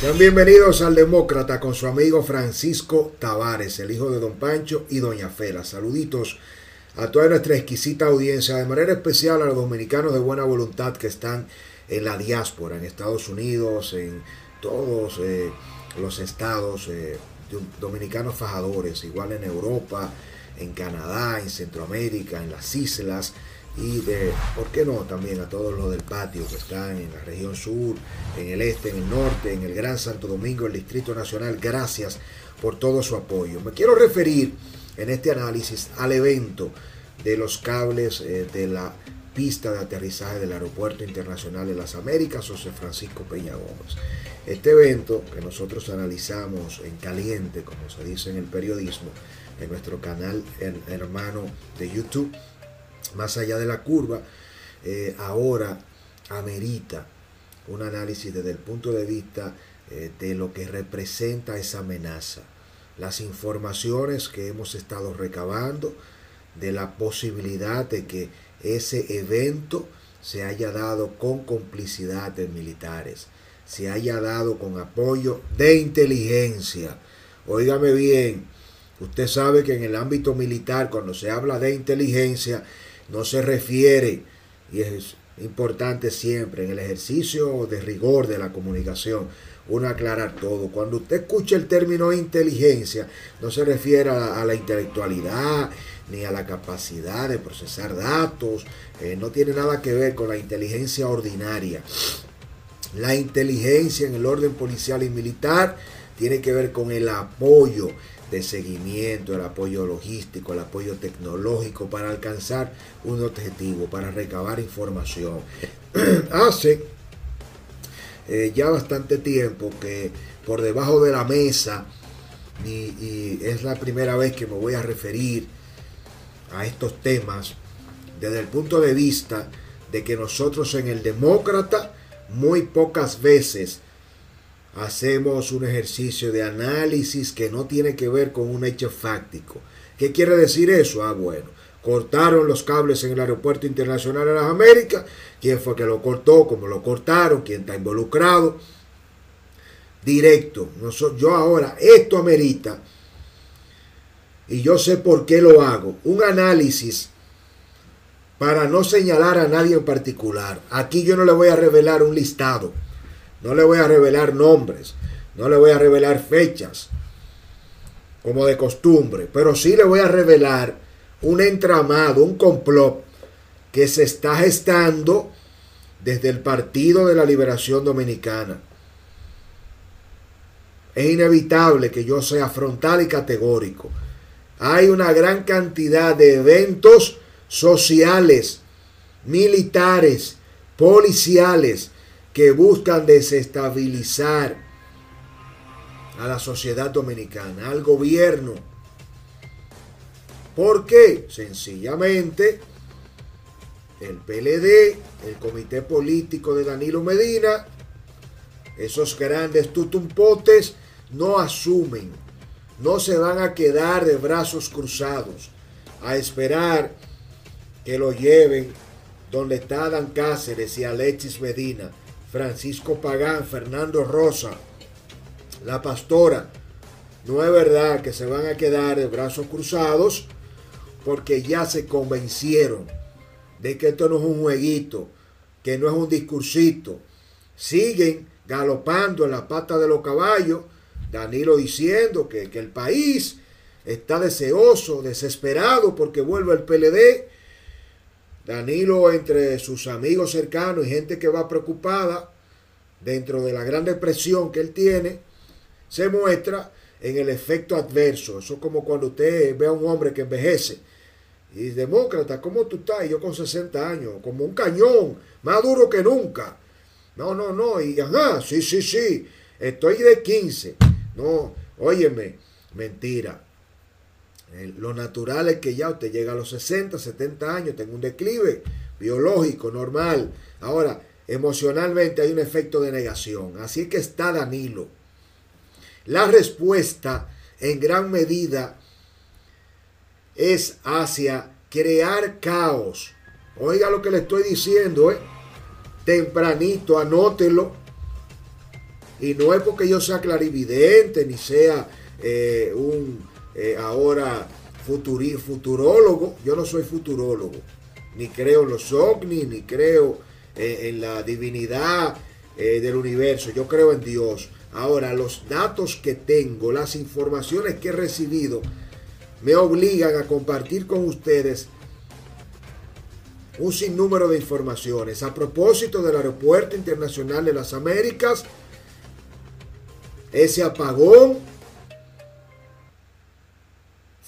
Sean bienvenidos al Demócrata con su amigo Francisco Tavares, el hijo de Don Pancho y Doña Fela. Saluditos a toda nuestra exquisita audiencia, de manera especial a los dominicanos de buena voluntad que están en la diáspora, en Estados Unidos, en todos eh, los estados eh, dominicanos fajadores, igual en Europa, en Canadá, en Centroamérica, en las islas y de, ¿por qué no? También a todos los del patio que están en la región sur, en el este, en el norte, en el Gran Santo Domingo, el Distrito Nacional. Gracias por todo su apoyo. Me quiero referir en este análisis al evento de los cables eh, de la pista de aterrizaje del Aeropuerto Internacional de las Américas, José Francisco Peña Gómez. Este evento que nosotros analizamos en caliente, como se dice en el periodismo, en nuestro canal hermano de YouTube, más allá de la curva, eh, ahora amerita un análisis desde el punto de vista eh, de lo que representa esa amenaza, las informaciones que hemos estado recabando, de la posibilidad de que ese evento se haya dado con complicidad de militares, se haya dado con apoyo de inteligencia. Óigame bien, usted sabe que en el ámbito militar, cuando se habla de inteligencia, no se refiere, y es importante siempre en el ejercicio de rigor de la comunicación, uno aclarar todo. Cuando usted escucha el término inteligencia, no se refiere a, la intelectualidad ni a la capacidad de procesar datos, eh, no tiene nada que ver con la inteligencia ordinaria. La inteligencia en el orden policial y militar tiene que ver con el apoyo de seguimiento, el apoyo logístico, el apoyo tecnológico para alcanzar un objetivo, para recabar información. Hace eh, ya bastante tiempo que por debajo de la mesa, y, es la primera vez que me voy a referir a estos temas, desde el punto de vista de que nosotros en el demócrata muy pocas veces hacemos un ejercicio de análisis que no tiene que ver con un hecho fáctico. ¿Qué quiere decir eso? Ah, bueno, cortaron los cables en el Aeropuerto Internacional de las Américas. ¿Quién fue que lo cortó? ¿Cómo lo cortaron? ¿Quién está involucrado? Directo. Yo ahora, esto amerita, y yo sé por qué lo hago, un análisis para no señalar a nadie en particular. Aquí yo no le voy a revelar un listado no le voy a revelar nombres, no le voy a revelar fechas, como de costumbre, pero sí le voy a revelar un entramado, un complot que se está gestando desde el Partido de la Liberación Dominicana. Es inevitable que yo sea frontal y categórico. Hay una gran cantidad de eventos sociales, militares, policiales, que buscan desestabilizar a la sociedad dominicana, al gobierno. ¿Por qué? Sencillamente, el PLD, el comité político de Danilo Medina, esos grandes tutumpotes no asumen, no se van a quedar de brazos cruzados a esperar que lo lleven donde está Dan Cáceres y Alexis Medina Francisco Pagán, Fernando Rosa, la pastora. No es verdad que se van a quedar de brazos cruzados porque ya se convencieron de que esto no es un jueguito, que no es un discursito. Siguen galopando en la pata de los caballos, Danilo diciendo que, el país está deseoso, desesperado porque vuelve el PLD Danilo entre sus amigos cercanos y gente que va preocupada dentro de la gran depresión que él tiene, se muestra en el efecto adverso. Eso es como cuando usted ve a un hombre que envejece y demócrata, ¿cómo tú estás? yo con 60 años, como un cañón, más duro que nunca. No, no, no, y ajá, sí, sí, sí, estoy de 15. No, óyeme, mentira. Lo natural es que ya usted llega a los 60, 70 años, tenga un declive biológico, normal. Ahora, emocionalmente hay un efecto de negación. Así que está Danilo. La respuesta en gran medida es hacia crear caos. Oiga lo que le estoy diciendo, ¿eh? Tempranito, anótelo. Y no es porque yo sea clarividente ni sea eh, un eh, ahora futurólogo. Yo no soy futurólogo. Ni creo en los ovnis, ni creo en la divinidad del universo. Yo creo en Dios. Ahora, los datos que tengo, las informaciones que he recibido, me obligan a compartir con ustedes un sinnúmero de informaciones. A propósito del Aeropuerto Internacional de las Américas, ese apagón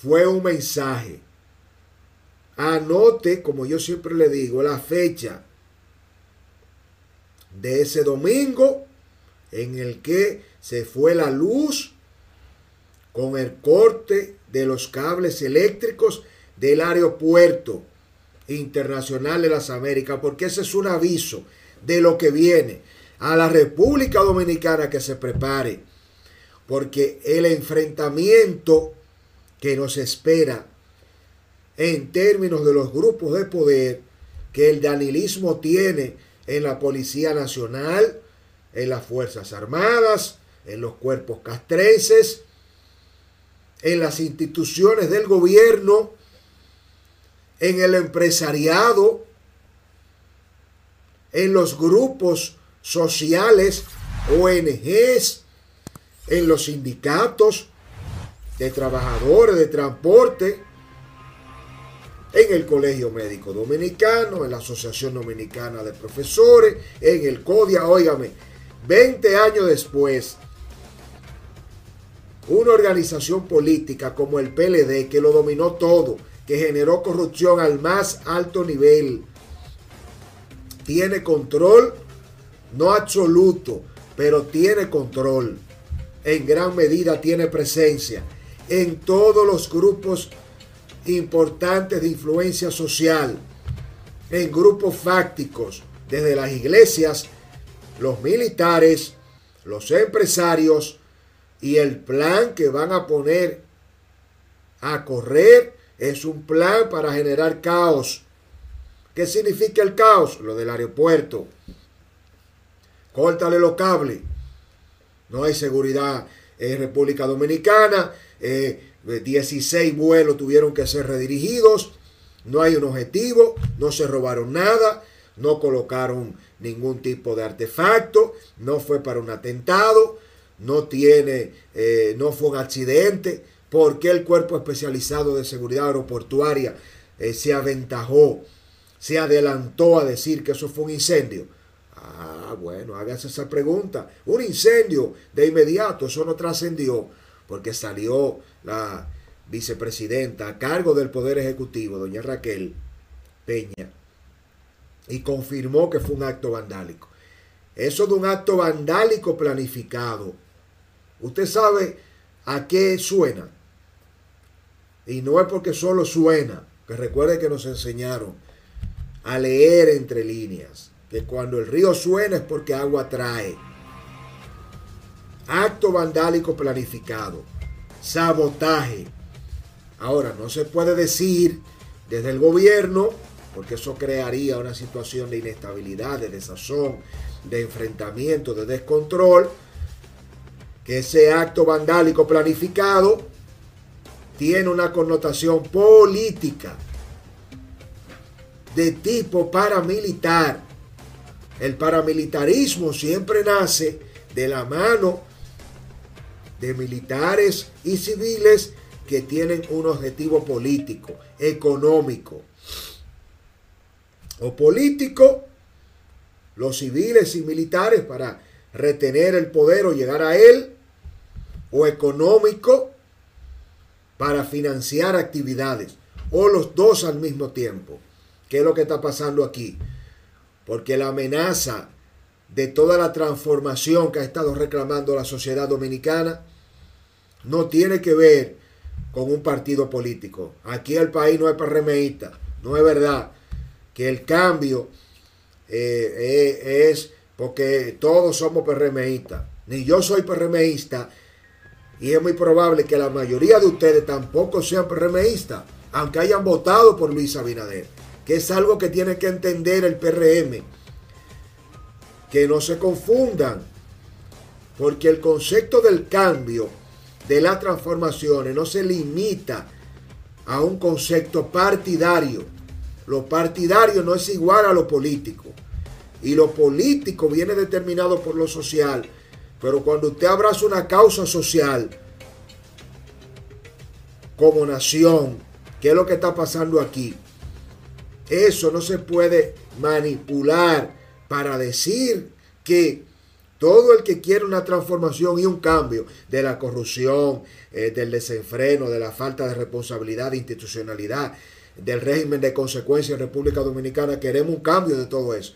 fue un mensaje. Anote, como yo siempre le digo, la fecha de ese domingo en el que se fue la luz con el corte de los cables eléctricos del aeropuerto internacional de las Américas, porque ese es un aviso de lo que viene a la República Dominicana que se prepare, porque el enfrentamiento que nos espera en términos de los grupos de poder que el danilismo tiene en la Policía Nacional, en las Fuerzas Armadas, en los cuerpos castrenses, en las instituciones del gobierno, en el empresariado, en los grupos sociales, ONGs, en los sindicatos de trabajadores de transporte, en el Colegio Médico Dominicano, en la Asociación Dominicana de Profesores, en el CODIA, óigame, 20 años después, una organización política como el PLD, que lo dominó todo, que generó corrupción al más alto nivel, tiene control, no absoluto, pero tiene control. En gran medida tiene presencia en todos los grupos importantes de influencia social, en grupos fácticos, desde las iglesias los militares, los empresarios y el plan que van a poner a correr es un plan para generar caos. ¿Qué significa el caos? Lo del aeropuerto. Córtale los cables. No hay seguridad en República Dominicana. 16 eh, vuelos tuvieron que ser redirigidos. No hay un objetivo. No se robaron nada. No colocaron ningún tipo de artefacto, no fue para un atentado, no tiene, eh, no fue un accidente. ¿Por qué el Cuerpo Especializado de Seguridad Aeroportuaria eh, se aventajó, se adelantó a decir que eso fue un incendio? Ah, bueno, hágase esa pregunta. Un incendio de inmediato, eso no trascendió, porque salió la vicepresidenta a cargo del Poder Ejecutivo, doña Raquel Peña, y confirmó que fue un acto vandálico. Eso de un acto vandálico planificado. Usted sabe a qué suena. Y no es porque solo suena, que recuerde que nos enseñaron a leer entre líneas, que cuando el río suena es porque agua trae. Acto vandálico planificado, sabotaje. Ahora, no se puede decir desde el gobierno porque eso crearía una situación de inestabilidad, de desazón, de enfrentamiento, de descontrol, que ese acto vandálico planificado tiene una connotación política de tipo paramilitar. El paramilitarismo siempre nace de la mano de militares y civiles que tienen un objetivo político, económico, o político, los civiles y militares para retener el poder o llegar a él, o económico para financiar actividades, o los dos al mismo tiempo. ¿Qué es lo que está pasando aquí? Porque la amenaza de toda la transformación que ha estado reclamando la sociedad dominicana no tiene que ver con un partido político. Aquí el país no es PRMista, no es verdad que el cambio eh, eh, es porque todos somos PRMistas. Ni yo soy PRMista y es muy probable que la mayoría de ustedes tampoco sean PRMistas, aunque hayan votado por Luis Abinader, que es algo que tiene que entender el PRM. Que no se confundan. Porque el concepto del cambio, de las transformaciones, no se limita a un concepto partidario. Lo partidario no es igual a lo político. Y lo político viene determinado por lo social. Pero cuando usted abraza una causa social como nación, ¿qué es lo que está pasando aquí? Eso no se puede manipular para decir que todo el que quiere una transformación y un cambio de la corrupción, eh, del desenfreno, de la falta de responsabilidad, de institucionalidad, del régimen de consecuencia en República Dominicana, queremos un cambio de todo eso.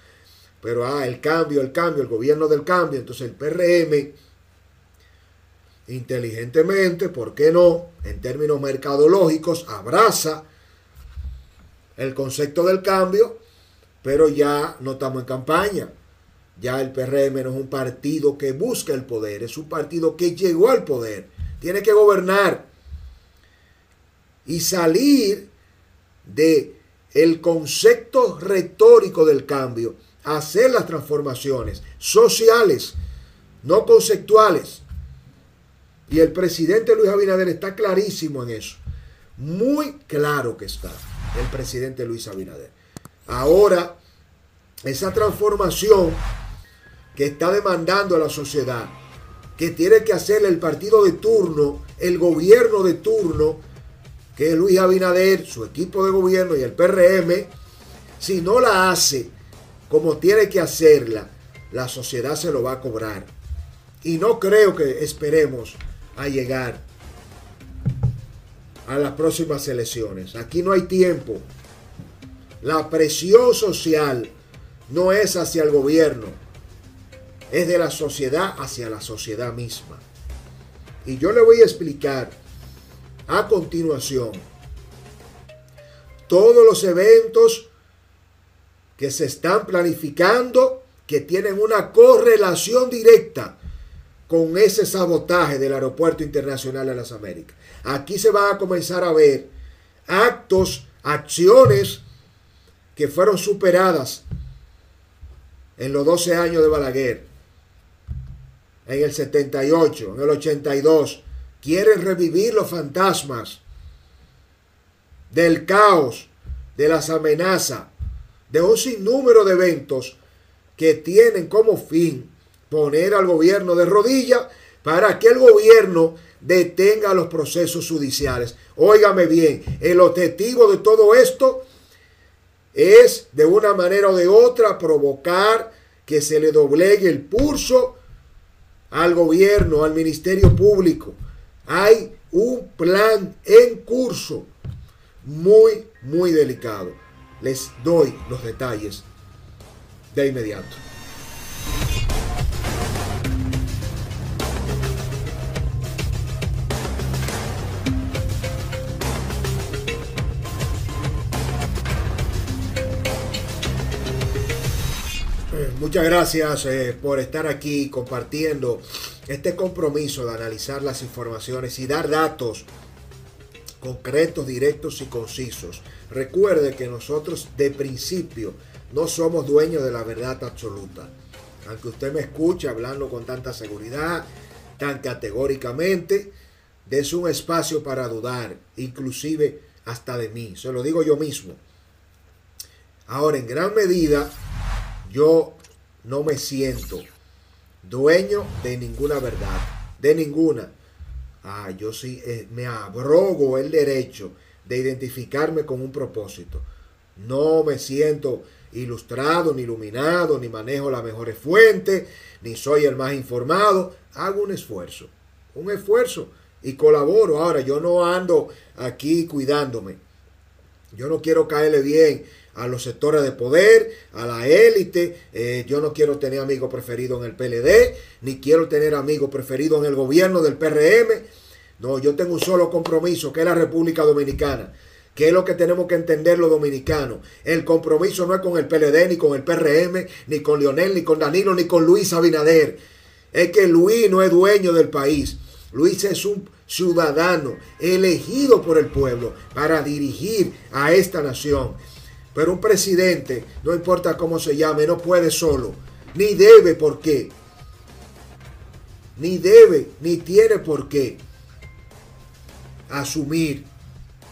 Pero, ah, el cambio, el cambio, el gobierno del cambio. Entonces el PRM, inteligentemente, ¿por qué no? En términos mercadológicos, abraza el concepto del cambio, pero ya no estamos en campaña. Ya el PRM no es un partido que busca el poder, es un partido que llegó al poder. Tiene que gobernar y salir de el concepto retórico del cambio, hacer las transformaciones sociales, no conceptuales. Y el presidente Luis Abinader está clarísimo en eso. Muy claro que está el presidente Luis Abinader. Ahora, esa transformación que está demandando a la sociedad, que tiene que hacer el partido de turno, el gobierno de turno, que es Luis Abinader, su equipo de gobierno y el PRM, si no la hace como tiene que hacerla, la sociedad se lo va a cobrar. Y no creo que esperemos a llegar a las próximas elecciones. Aquí no hay tiempo. La presión social no es hacia el gobierno, es de la sociedad hacia la sociedad misma. Y yo le voy a explicar a continuación todos los eventos que se están planificando que tienen una correlación directa con ese sabotaje del Aeropuerto Internacional de las Américas. Aquí se van a comenzar a ver actos, acciones que fueron superadas en los 12 años de Balaguer en el 78, en el 82. Quieren revivir los fantasmas del caos, de las amenazas, de un sinnúmero de eventos que tienen como fin poner al gobierno de rodillas para que el gobierno detenga los procesos judiciales. Óigame bien, el objetivo de todo esto es de una manera o de otra provocar que se le doblegue el pulso al gobierno, al Ministerio Público. Hay un plan en curso muy, muy delicado. Les doy los detalles de inmediato. Muchas gracias eh, por estar aquí compartiendo este compromiso de analizar las informaciones y dar datos concretos, directos y concisos. Recuerde que nosotros de principio no somos dueños de la verdad absoluta. Aunque usted me escuche hablando con tanta seguridad, tan categóricamente, des un espacio para dudar, inclusive hasta de mí. Se lo digo yo mismo. Ahora, en gran medida, yo no me siento dueño de ninguna verdad, de ninguna. Ah, yo sí eh, me abrogo el derecho de identificarme con un propósito. No me siento ilustrado, ni iluminado, ni manejo las mejores fuentes, ni soy el más informado. Hago un esfuerzo, un esfuerzo y colaboro. Ahora, yo no ando aquí cuidándome. Yo no quiero caerle bien a los sectores de poder, a la élite. Eh, yo no quiero tener amigo preferido en el PLD, ni quiero tener amigo preferido en el gobierno del PRM. No, yo tengo un solo compromiso, que es la República Dominicana. Que es lo que tenemos que entender los dominicanos. El compromiso no es con el PLD, ni con el PRM, ni con Lionel, ni con Danilo, ni con Luis Abinader. Es que Luis no es dueño del país. Luis es un ciudadano elegido por el pueblo para dirigir a esta nación. Pero un presidente, no importa cómo se llame, no puede solo, ni debe, ¿por qué? ni debe, ni tiene por qué asumir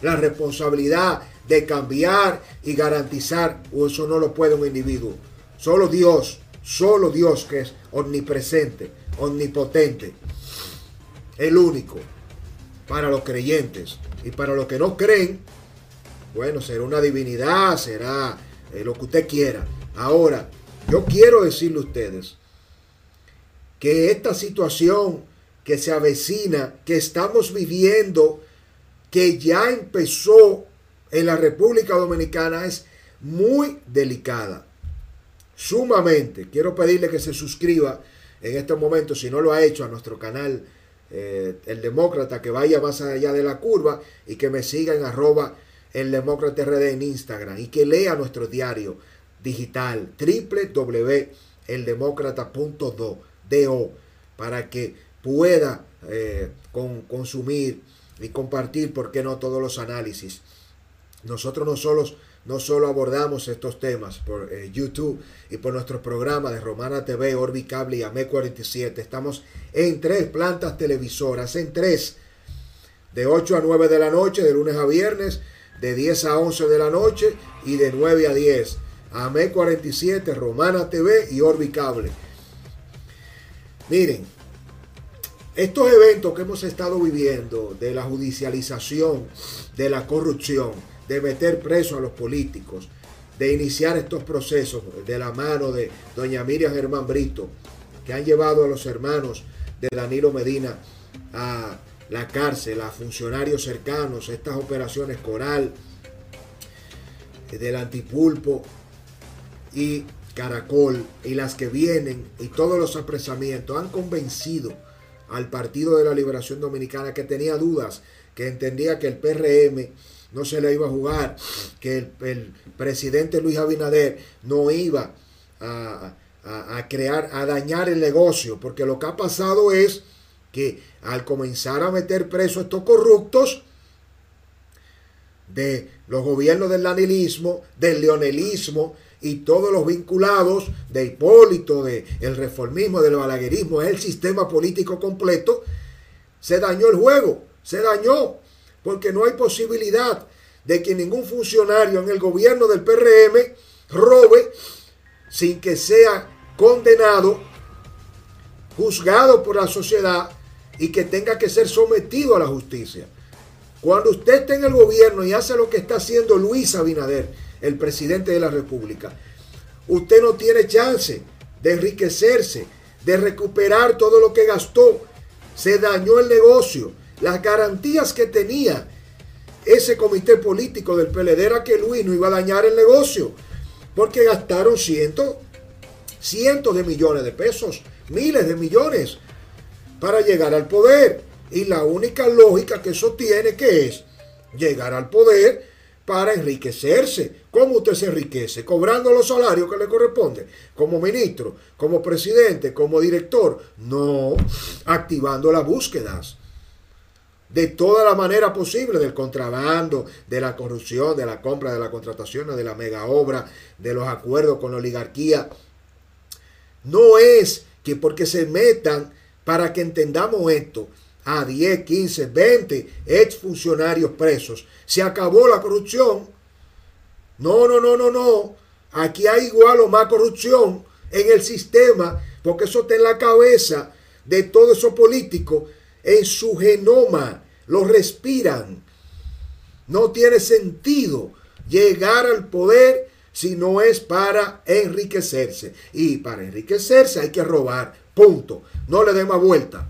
la responsabilidad de cambiar y garantizar, o eso no lo puede un individuo. Solo Dios, solo Dios que es omnipresente, omnipotente, el único para los creyentes y para los que no creen, bueno, será una divinidad, será eh, lo que usted quiera. Ahora, yo quiero decirle a ustedes que esta situación que se avecina, que estamos viviendo, que ya empezó en la República Dominicana, es muy delicada. Sumamente. Quiero pedirle que se suscriba en este momento, si no lo ha hecho, a nuestro canal eh, El Demócrata, que vaya más allá de la curva y que me siga en arroba el Demócrata RD en Instagram y que lea nuestro diario digital www.eldemócrata.do para que pueda eh, consumir y compartir, ¿por qué no?, todos los análisis. Nosotros no solo, no solo abordamos estos temas por eh, YouTube y por nuestro programa de Romana TV, Orbicable y AME 47. Estamos en tres plantas televisoras, en tres, de 8 a 9 de la noche, de lunes a viernes, de 10 a 11 de la noche y de 9 a 10. AME 47, Romana TV y Orbicable. Miren, estos eventos que hemos estado viviendo de la judicialización, de la corrupción, de meter preso a los políticos, de iniciar estos procesos de la mano de doña Miriam Germán Brito, que han llevado a los hermanos de Danilo Medina a la cárcel, a funcionarios cercanos, estas operaciones Coral, del Antipulpo y Caracol, y las que vienen, y todos los apresamientos, han convencido al Partido de la Liberación Dominicana que tenía dudas, que entendía que el PRM no se le iba a jugar, que el, presidente Luis Abinader no iba a, a, crear, a dañar el negocio, porque lo que ha pasado es que al comenzar a meter preso estos corruptos de los gobiernos del lanilismo, del leonelismo y todos los vinculados de Hipólito, del el reformismo, del balaguerismo, el sistema político completo, se dañó el juego, se dañó porque no hay posibilidad de que ningún funcionario en el gobierno del PRM robe sin que sea condenado, juzgado por la sociedad y que tenga que ser sometido a la justicia. Cuando usted está en el gobierno y hace lo que está haciendo Luis Abinader, el presidente de la República, usted no tiene chance de enriquecerse, de recuperar todo lo que gastó. Se dañó el negocio las garantías que tenía ese comité político del PLD era que Luis no iba a dañar el negocio, porque gastaron cientos, cientos de millones de pesos, miles de millones, para llegar al poder. Y la única lógica que eso tiene que es llegar al poder para enriquecerse. ¿Cómo usted se enriquece? Cobrando los salarios que le corresponden, como ministro, como presidente, como director. No, activando las búsquedas de toda la manera posible del contrabando, de la corrupción, de la compra, de la contratación, de la mega obra, de los acuerdos con la oligarquía. No es que porque se metan para que entendamos esto a 10, 15, 20 exfuncionarios presos, se acabó la corrupción. No, no, no, no, no. Aquí hay igual o más corrupción en el sistema, porque eso está en la cabeza de todos esos políticos, en su genoma lo respiran. No tiene sentido llegar al poder si no es para enriquecerse. Y para enriquecerse hay que robar. Punto. No le demos vuelta.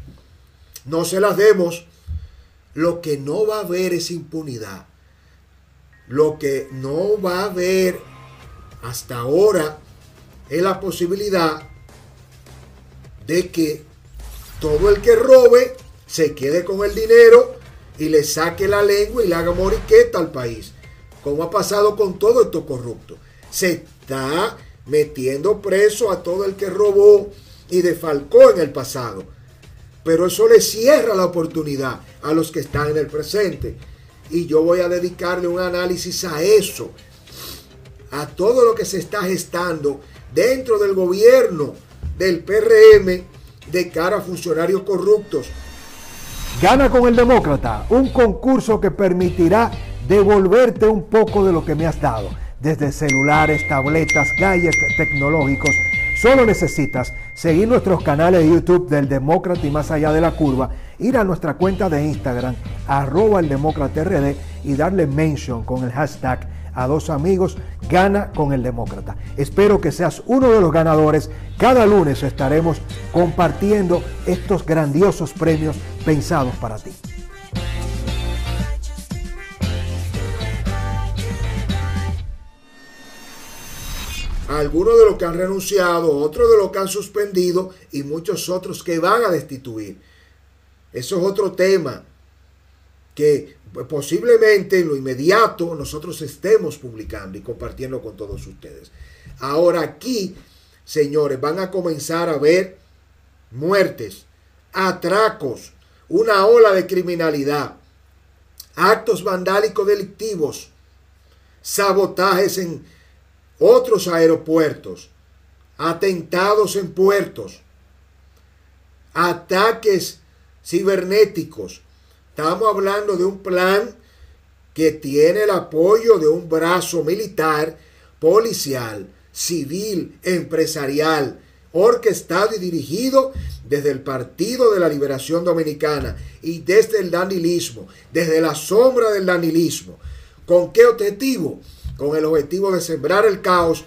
No se las demos. Lo que no va a haber es impunidad. Lo que no va a haber hasta ahora es la posibilidad de que todo el que robe se quede con el dinero y le saque la lengua y le haga moriqueta al país, como ha pasado con todo esto corrupto. Se está metiendo preso a todo el que robó y defalcó en el pasado. Pero eso le cierra la oportunidad a los que están en el presente. Y yo voy a dedicarle un análisis a eso, a todo lo que se está gestando dentro del gobierno del PRM de cara a funcionarios corruptos. Gana con el Demócrata, un concurso que permitirá devolverte un poco de lo que me has dado, desde celulares, tabletas, gadgets tecnológicos. Solo necesitas seguir nuestros canales de YouTube del Demócrata y más allá de la curva, ir a nuestra cuenta de Instagram, arroba el Demócrata RD y darle mention con el hashtag a dos amigos, gana con el demócrata. Espero que seas uno de los ganadores. Cada lunes estaremos compartiendo estos grandiosos premios pensados para ti. Algunos de los que han renunciado, otros de los que han suspendido y muchos otros que van a destituir. Eso es otro tema que pues posiblemente en lo inmediato nosotros estemos publicando y compartiendo con todos ustedes. Ahora aquí, señores, van a comenzar a ver muertes, atracos, una ola de criminalidad, actos vandálicos delictivos, sabotajes en otros aeropuertos, atentados en puertos, ataques cibernéticos, Estamos hablando de un plan que tiene el apoyo de un brazo militar, policial, civil, empresarial, orquestado y dirigido desde el Partido de la Liberación Dominicana y desde el danilismo, desde la sombra del danilismo. ¿Con qué objetivo? Con el objetivo de sembrar el caos,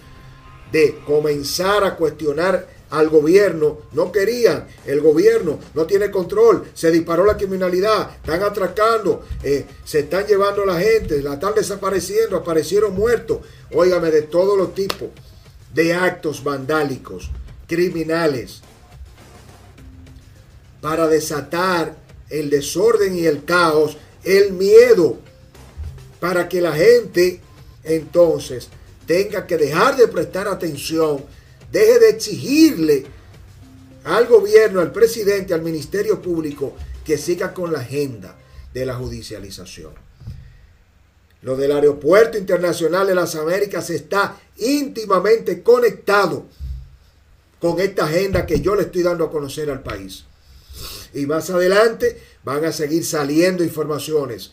de comenzar a cuestionar al gobierno, no querían, el gobierno no tiene control, se disparó la criminalidad, están atracando, eh, se están llevando a la gente, la están desapareciendo, aparecieron muertos, óigame, de todos los tipos de actos vandálicos, criminales, para desatar el desorden y el caos, el miedo, para que la gente entonces tenga que dejar de prestar atención deje de exigirle al gobierno, al presidente, al Ministerio Público que siga con la agenda de la judicialización. Lo del Aeropuerto Internacional de las Américas está íntimamente conectado con esta agenda que yo le estoy dando a conocer al país. Y más adelante van a seguir saliendo informaciones.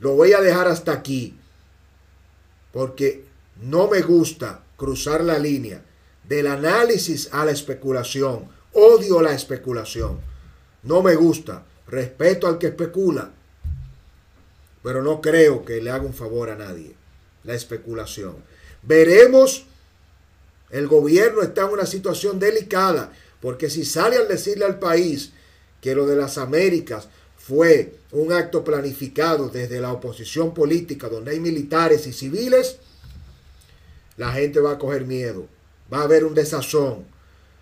Lo voy a dejar hasta aquí porque no me gusta cruzar la línea del análisis a la especulación. Odio la especulación. No me gusta. Respeto al que especula. Pero no creo que le haga un favor a nadie. La especulación. Veremos. El gobierno está en una situación delicada. Porque si sale al decirle al país que lo de las Américas fue un acto planificado desde la oposición política donde hay militares y civiles, la gente va a coger miedo va a haber un desazón,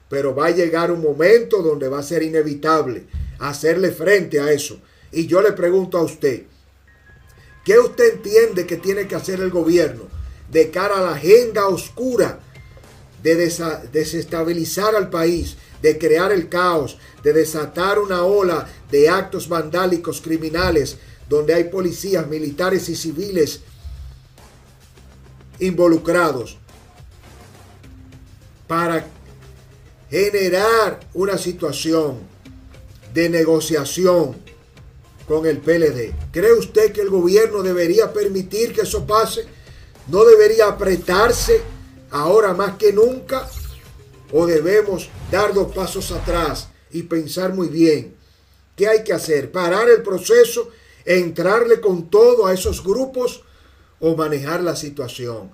pero va a llegar un momento donde va a ser inevitable hacerle frente a eso. Y yo le pregunto a usted, ¿qué usted entiende que tiene que hacer el gobierno de cara a la agenda oscura de desestabilizar al país, de crear el caos, de desatar una ola de actos vandálicos criminales donde hay policías, militares y civiles involucrados? para generar una situación de negociación con el PLD. ¿Cree usted que el gobierno debería permitir que eso pase? ¿No debería apretarse ahora más que nunca? ¿O debemos dar dos pasos atrás y pensar muy bien qué hay que hacer? ¿Parar el proceso? ¿Entrarle con todo a esos grupos? ¿O manejar la situación?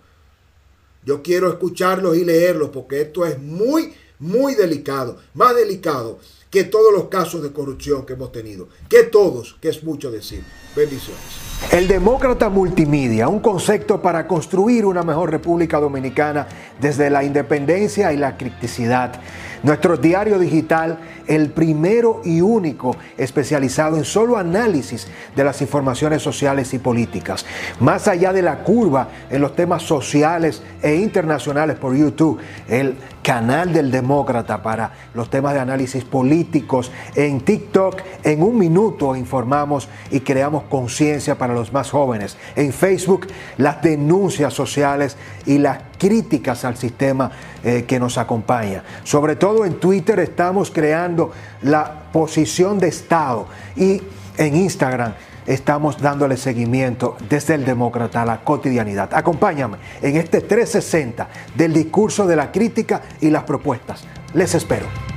Yo quiero escucharlos y leerlos porque esto es muy, muy delicado. Más delicado que todos los casos de corrupción que hemos tenido. Que todos, que es mucho decir. Bendiciones. El demócrata multimedia, un concepto para construir una mejor República Dominicana desde la independencia y la criticidad. Nuestro diario digital, el primero y único especializado en solo análisis de las informaciones sociales y políticas. Más allá de la curva en los temas sociales e internacionales por YouTube, el canal del demócrata para los temas de análisis políticos. En TikTok, en un minuto informamos y creamos conciencia para los más jóvenes. En Facebook, las denuncias sociales y las críticas al sistema eh, que nos acompaña. Sobre todo en Twitter estamos creando la posición de Estado y en Instagram estamos dándole seguimiento desde el demócrata a la cotidianidad. Acompáñame en este 360 del discurso de la crítica y las propuestas. Les espero.